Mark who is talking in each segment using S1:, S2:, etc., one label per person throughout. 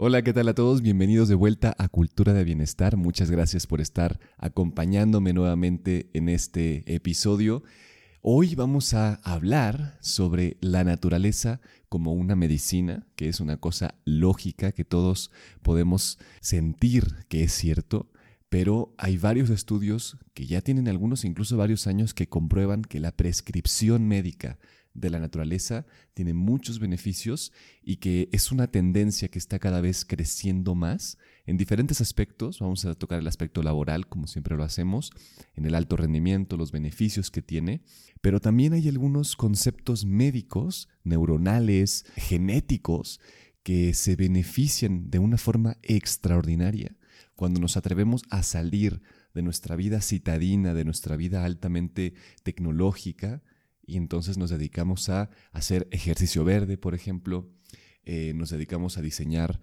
S1: Hola, ¿qué tal a todos? Bienvenidos de vuelta a Cultura de Bienestar. Muchas gracias por estar acompañándome nuevamente en este episodio. Hoy vamos a hablar sobre la naturaleza como una medicina, que es una cosa lógica que todos podemos sentir que es cierto, pero hay varios estudios que ya tienen algunos, incluso varios años, que comprueban que la prescripción médica de la naturaleza tiene muchos beneficios y que es una tendencia que está cada vez creciendo más en diferentes aspectos. Vamos a tocar el aspecto laboral, como siempre lo hacemos, en el alto rendimiento, los beneficios que tiene, pero también hay algunos conceptos médicos, neuronales, genéticos, que se benefician de una forma extraordinaria cuando nos atrevemos a salir de nuestra vida citadina, de nuestra vida altamente tecnológica, y entonces nos dedicamos a hacer ejercicio verde, por ejemplo. Eh, nos dedicamos a diseñar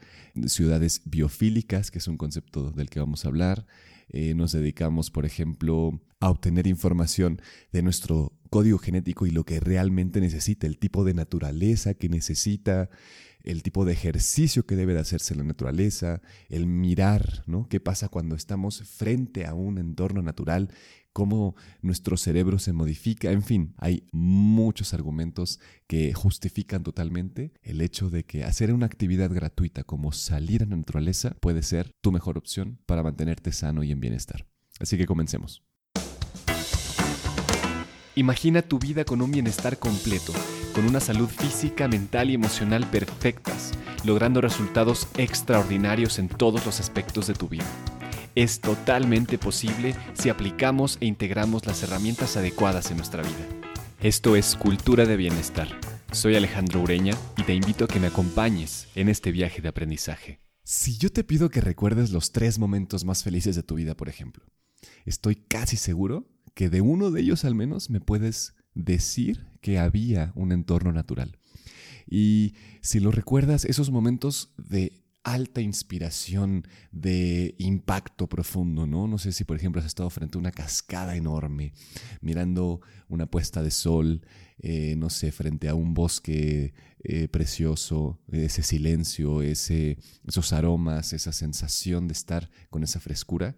S1: ciudades biofílicas, que es un concepto del que vamos a hablar. Eh, nos dedicamos, por ejemplo, a obtener información de nuestro código genético y lo que realmente necesita, el tipo de naturaleza que necesita, el tipo de ejercicio que debe de hacerse en la naturaleza, el mirar, ¿no? ¿Qué pasa cuando estamos frente a un entorno natural? cómo nuestro cerebro se modifica, en fin, hay muchos argumentos que justifican totalmente el hecho de que hacer una actividad gratuita como salir a la naturaleza puede ser tu mejor opción para mantenerte sano y en bienestar. Así que comencemos. Imagina tu vida con un bienestar completo, con una salud física, mental y emocional perfectas, logrando resultados extraordinarios en todos los aspectos de tu vida es totalmente posible si aplicamos e integramos las herramientas adecuadas en nuestra vida. Esto es Cultura de Bienestar. Soy Alejandro Ureña y te invito a que me acompañes en este viaje de aprendizaje. Si yo te pido que recuerdes los tres momentos más felices de tu vida, por ejemplo, estoy casi seguro que de uno de ellos al menos me puedes decir que había un entorno natural. Y si lo recuerdas, esos momentos de alta inspiración de impacto profundo, ¿no? No sé si, por ejemplo, has estado frente a una cascada enorme, mirando una puesta de sol, eh, no sé, frente a un bosque eh, precioso, ese silencio, ese, esos aromas, esa sensación de estar con esa frescura.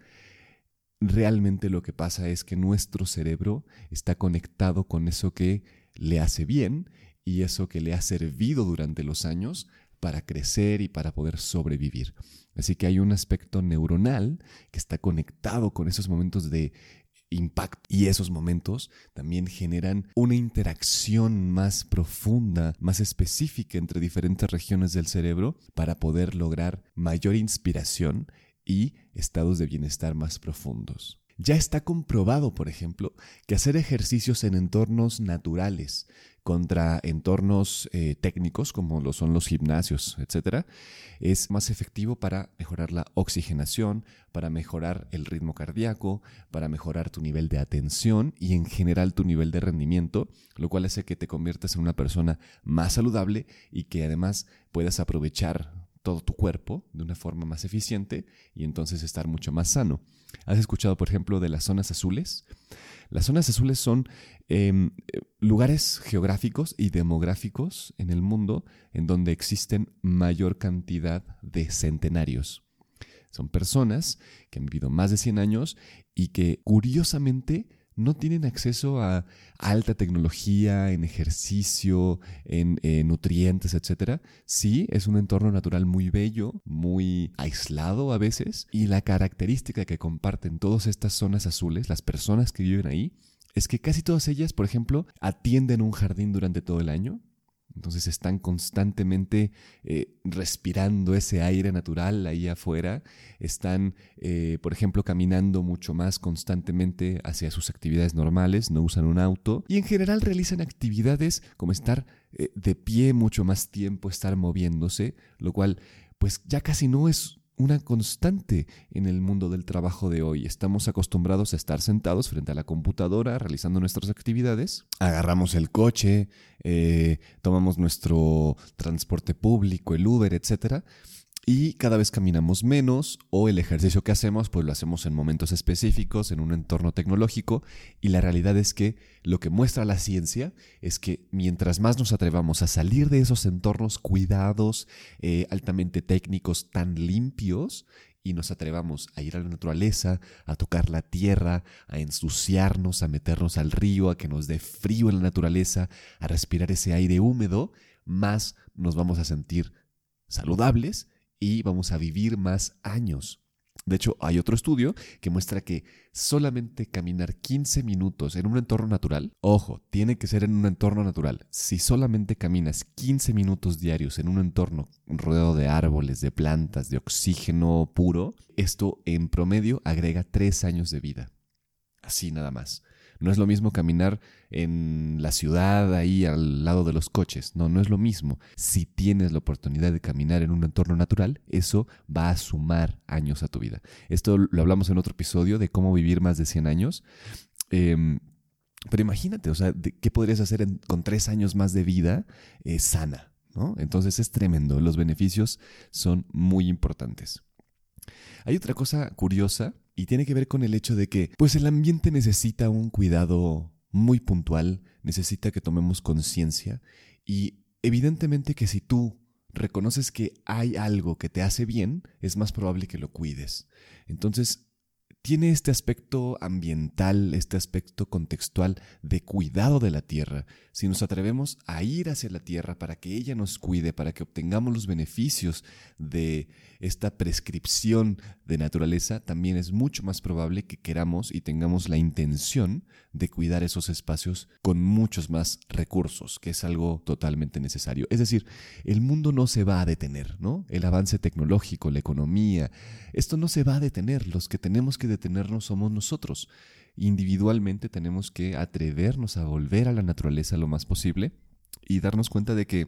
S1: Realmente lo que pasa es que nuestro cerebro está conectado con eso que le hace bien y eso que le ha servido durante los años para crecer y para poder sobrevivir. Así que hay un aspecto neuronal que está conectado con esos momentos de impacto y esos momentos también generan una interacción más profunda, más específica entre diferentes regiones del cerebro para poder lograr mayor inspiración y estados de bienestar más profundos. Ya está comprobado, por ejemplo, que hacer ejercicios en entornos naturales contra entornos eh, técnicos como lo son los gimnasios, etcétera, es más efectivo para mejorar la oxigenación, para mejorar el ritmo cardíaco, para mejorar tu nivel de atención y en general tu nivel de rendimiento, lo cual hace que te conviertas en una persona más saludable y que además puedas aprovechar todo tu cuerpo de una forma más eficiente y entonces estar mucho más sano. ¿Has escuchado, por ejemplo, de las zonas azules? Las zonas azules son em, lugares geográficos y demográficos en el mundo en donde existen mayor cantidad de centenarios. Son personas que han vivido más de 100 años y que curiosamente no tienen acceso a alta tecnología, en ejercicio, en nutrientes, etc. Sí, es un entorno natural muy bello, muy aislado a veces, y la característica que comparten todas estas zonas azules, las personas que viven ahí, es que casi todas ellas, por ejemplo, atienden un jardín durante todo el año, entonces están constantemente eh, respirando ese aire natural ahí afuera, están, eh, por ejemplo, caminando mucho más constantemente hacia sus actividades normales, no usan un auto y en general realizan actividades como estar eh, de pie mucho más tiempo, estar moviéndose, lo cual pues ya casi no es una constante en el mundo del trabajo de hoy. Estamos acostumbrados a estar sentados frente a la computadora realizando nuestras actividades. Agarramos el coche, eh, tomamos nuestro transporte público, el Uber, etc. y cada vez caminamos menos o el ejercicio que hacemos pues lo hacemos en momentos específicos, en un entorno tecnológico y la realidad es que lo que muestra la ciencia es que mientras más nos atrevamos a salir de esos entornos cuidados, eh, altamente técnicos, tan limpios, y nos atrevamos a ir a la naturaleza, a tocar la tierra, a ensuciarnos, a meternos al río, a que nos dé frío en la naturaleza, a respirar ese aire húmedo, más nos vamos a sentir saludables y vamos a vivir más años. De hecho, hay otro estudio que muestra que solamente caminar 15 minutos en un entorno natural, ojo, tiene que ser en un entorno natural. Si solamente caminas 15 minutos diarios en un entorno rodeado de árboles, de plantas, de oxígeno puro, esto en promedio agrega 3 años de vida. Así nada más. No es lo mismo caminar en la ciudad, ahí al lado de los coches. No, no es lo mismo. Si tienes la oportunidad de caminar en un entorno natural, eso va a sumar años a tu vida. Esto lo hablamos en otro episodio de cómo vivir más de 100 años. Em, pero imagínate, o sea, ¿qué podrías hacer con tres años más de vida eh, sana? ¿no? Entonces es tremendo. Los beneficios son muy importantes. Hay otra cosa curiosa y tiene que ver con el hecho de que pues el ambiente necesita un cuidado muy puntual, necesita que tomemos conciencia y evidentemente que si tú reconoces que hay algo que te hace bien, es más probable que lo cuides. Entonces, tiene este aspecto ambiental, este aspecto contextual de cuidado de la tierra. Si nos atrevemos a ir hacia la tierra para que ella nos cuide, para que obtengamos los beneficios de esta prescripción de naturaleza, también es mucho más probable que queramos y tengamos la intención de cuidar esos espacios con muchos más recursos, que es algo totalmente necesario. Es decir, el mundo no se va a detener, ¿no? El avance tecnológico, la economía, esto no se va a detener. Los que tenemos que detenernos somos nosotros. Individualmente tenemos que atrevernos a volver a la naturaleza lo más posible y darnos cuenta de que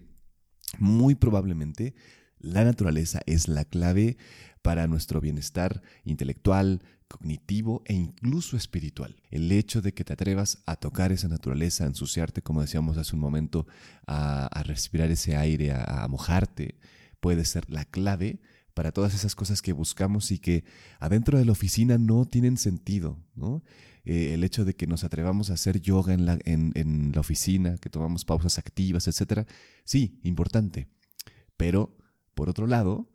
S1: muy probablemente la naturaleza es la clave para nuestro bienestar intelectual, cognitivo e incluso espiritual. El hecho de que te atrevas a tocar esa naturaleza, a ensuciarte, como decíamos hace un momento, a, respirar ese aire, a mojarte, puede ser la clave para todas esas cosas que buscamos y que adentro de la oficina no tienen sentido, ¿no? Eh, el hecho de que nos atrevamos a hacer yoga en la, en, la oficina, que tomamos pausas activas, etcétera, sí, importante. Pero, por otro lado,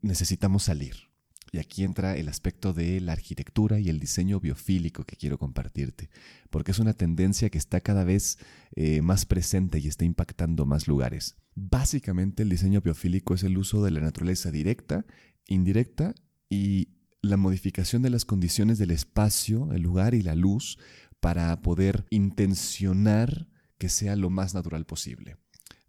S1: necesitamos salir. Y aquí entra el aspecto de la arquitectura y el diseño biofílico que quiero compartirte, porque es una tendencia que está cada vez eh, más presente y está impactando más lugares. Básicamente el diseño biofílico es el uso de la naturaleza directa, indirecta y la modificación de las condiciones del espacio, el lugar y la luz para poder intencionar que sea lo más natural posible.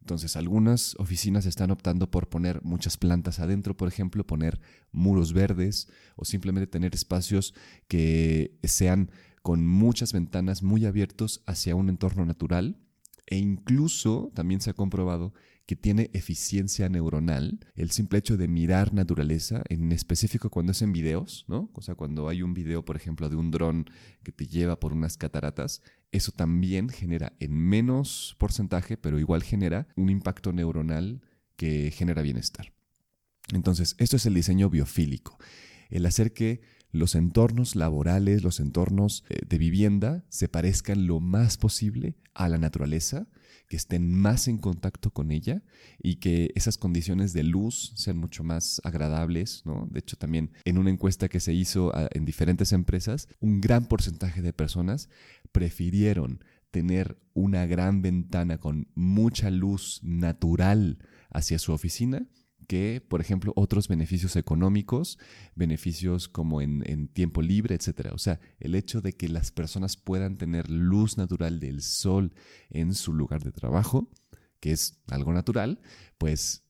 S1: Entonces, algunas oficinas están optando por poner muchas plantas adentro, por ejemplo, poner muros verdes o simplemente tener espacios que sean con muchas ventanas muy abiertos hacia un entorno natural. E incluso también se ha comprobado que tiene eficiencia neuronal, el simple hecho de mirar naturaleza, en específico cuando es en videos, ¿no? O sea, cuando hay un video, por ejemplo, de un dron que te lleva por unas cataratas, eso también genera en menos porcentaje, pero igual genera un impacto neuronal que genera bienestar. Entonces, esto es el diseño biofílico, el hacer que los entornos laborales, los entornos eh, de vivienda se parezcan lo más posible a la naturaleza, que estén más en contacto con ella y que esas condiciones de luz sean mucho más agradables. De hecho, también en una encuesta que se hizo ah, en diferentes empresas, un gran porcentaje de personas prefirieron tener una gran ventana con mucha luz natural hacia su oficina que, por ejemplo, otros beneficios económicos, beneficios como en, tiempo libre, etc. O sea, el hecho de que las personas puedan tener luz natural del sol en su lugar de trabajo, que es algo natural, pues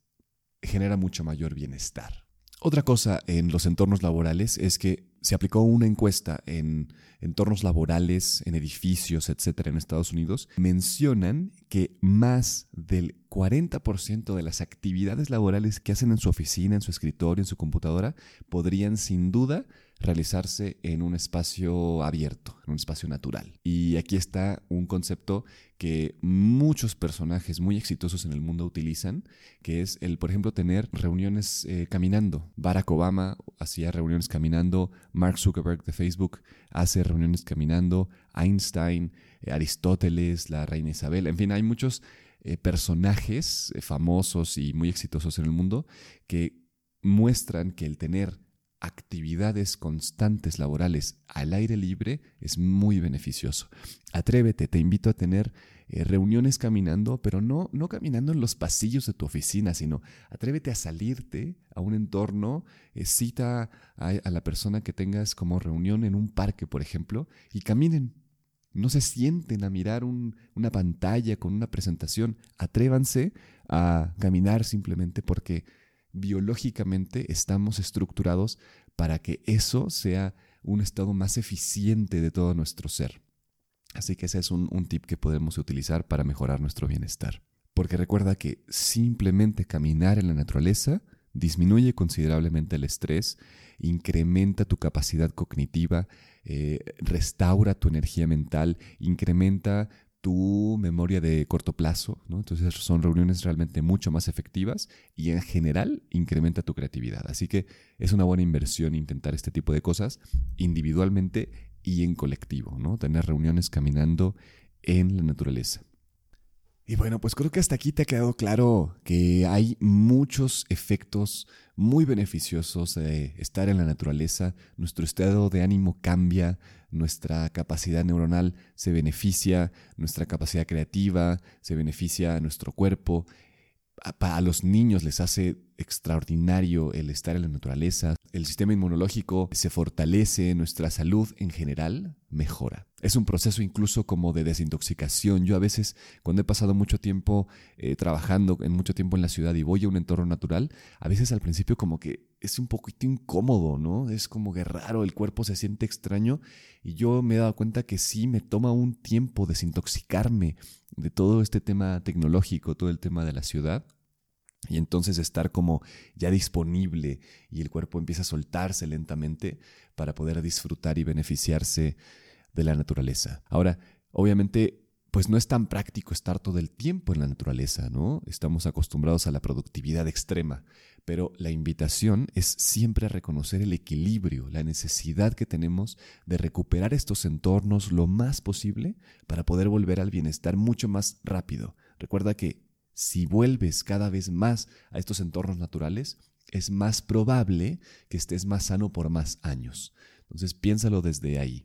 S1: genera mucho mayor bienestar. Otra cosa en los entornos laborales es que se aplicó una encuesta en entornos laborales, en edificios, etcétera, en Estados Unidos. Mencionan que más del 40% de las actividades laborales que hacen en su oficina, en su escritorio, en su computadora, podrían sin duda realizarse en un espacio abierto, en un espacio natural. Y aquí está un concepto que muchos personajes muy exitosos en el mundo utilizan, que es el, por ejemplo, tener reuniones eh, caminando. Barack Obama hacía reuniones caminando, Mark Zuckerberg de Facebook hace reuniones caminando, Einstein, eh, Aristóteles, la reina Isabel, en fin, hay muchos eh, personajes famosos y muy exitosos en el mundo que muestran que el tener actividades constantes laborales al aire libre es muy beneficioso. Atrévete, te invito a tener eh, reuniones caminando, pero no, no caminando en los pasillos de tu oficina, sino atrévete a salirte a un entorno, eh, cita a, la persona que tengas como reunión en un parque, por ejemplo, y caminen. No se sienten a mirar una pantalla con una presentación. Atrévanse a caminar simplemente porque biológicamente estamos estructurados para que eso sea un estado más eficiente de todo nuestro ser. Así que ese es un, tip que podemos utilizar para mejorar nuestro bienestar. Porque recuerda que simplemente caminar en la naturaleza disminuye considerablemente el estrés, incrementa tu capacidad cognitiva, eh, restaura tu energía mental, incrementa tu memoria de corto plazo, ¿no? Entonces son reuniones realmente mucho más efectivas y en general incrementa tu creatividad. Así que es una buena inversión intentar este tipo de cosas individualmente y en colectivo, ¿no? Tener reuniones caminando en la naturaleza. Y bueno, pues creo que hasta aquí te ha quedado claro que hay muchos efectos muy beneficiosos de estar en la naturaleza. Nuestro estado de ánimo cambia, nuestra capacidad neuronal se beneficia, nuestra capacidad creativa se beneficia nuestro cuerpo. A, los niños les hace extraordinario el estar en la naturaleza. El sistema inmunológico se fortalece, nuestra salud en general mejora. Es un proceso incluso como de desintoxicación. Yo a veces, cuando he pasado mucho tiempo eh, trabajando, en mucho tiempo en la ciudad y voy a un entorno natural, a veces al principio como que es un poquito incómodo, ¿no? Es como que raro, el cuerpo se siente extraño y yo me he dado cuenta que sí me toma un tiempo desintoxicarme de todo este tema tecnológico, todo el tema de la ciudad. Y entonces estar como ya disponible y el cuerpo empieza a soltarse lentamente para poder disfrutar y beneficiarse de la naturaleza. Ahora, obviamente, pues no es tan práctico estar todo el tiempo en la naturaleza, ¿no? Estamos acostumbrados a la productividad extrema, pero la invitación es siempre a reconocer el equilibrio, la necesidad que tenemos de recuperar estos entornos lo más posible para poder volver al bienestar mucho más rápido. Recuerda que si vuelves cada vez más a estos entornos naturales, es más probable que estés más sano por más años. Entonces piénsalo desde ahí.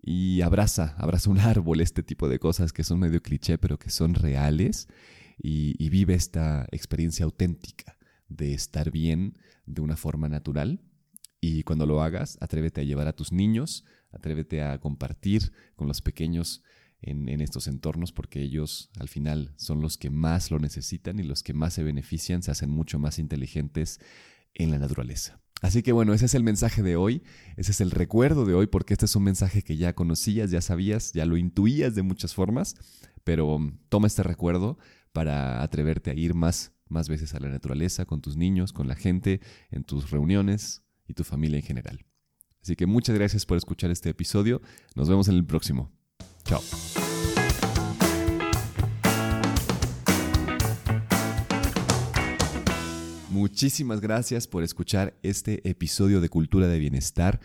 S1: Y abraza, abraza un árbol, este tipo de cosas que son medio cliché, pero que son reales. Y, vive esta experiencia auténtica de estar bien de una forma natural. Y cuando lo hagas, atrévete a llevar a tus niños, atrévete a compartir con los pequeños en, estos entornos porque ellos al final son los que más lo necesitan y los que más se benefician, se hacen mucho más inteligentes en la naturaleza. Así que bueno, ese es el mensaje de hoy, ese es el recuerdo de hoy porque este es un mensaje que ya conocías, ya sabías, ya lo intuías de muchas formas, pero toma este recuerdo para atreverte a ir más, más veces a la naturaleza con tus niños, con la gente, en tus reuniones y tu familia en general. Así que muchas gracias por escuchar este episodio, nos vemos en el próximo. Chao. Muchísimas gracias por escuchar este episodio de Cultura de Bienestar.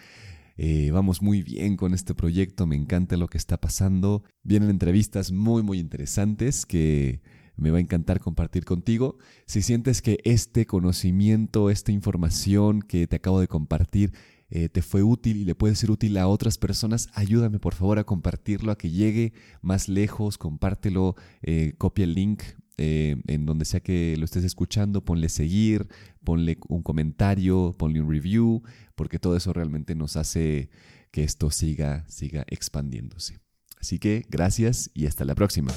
S1: Eh, vamos muy bien con este proyecto, me encanta lo que está pasando. Vienen entrevistas muy, muy interesantes que me va a encantar compartir contigo. Si sientes que este conocimiento, esta información que te acabo de compartir eh, te fue útil y le puede ser útil a otras personas, ayúdame por favor a compartirlo, a que llegue más lejos, compártelo, eh, copia el link eh, en donde sea que lo estés escuchando, ponle seguir, ponle un comentario, ponle un review, porque todo eso realmente nos hace que esto siga, siga expandiéndose. Así que gracias y hasta la próxima.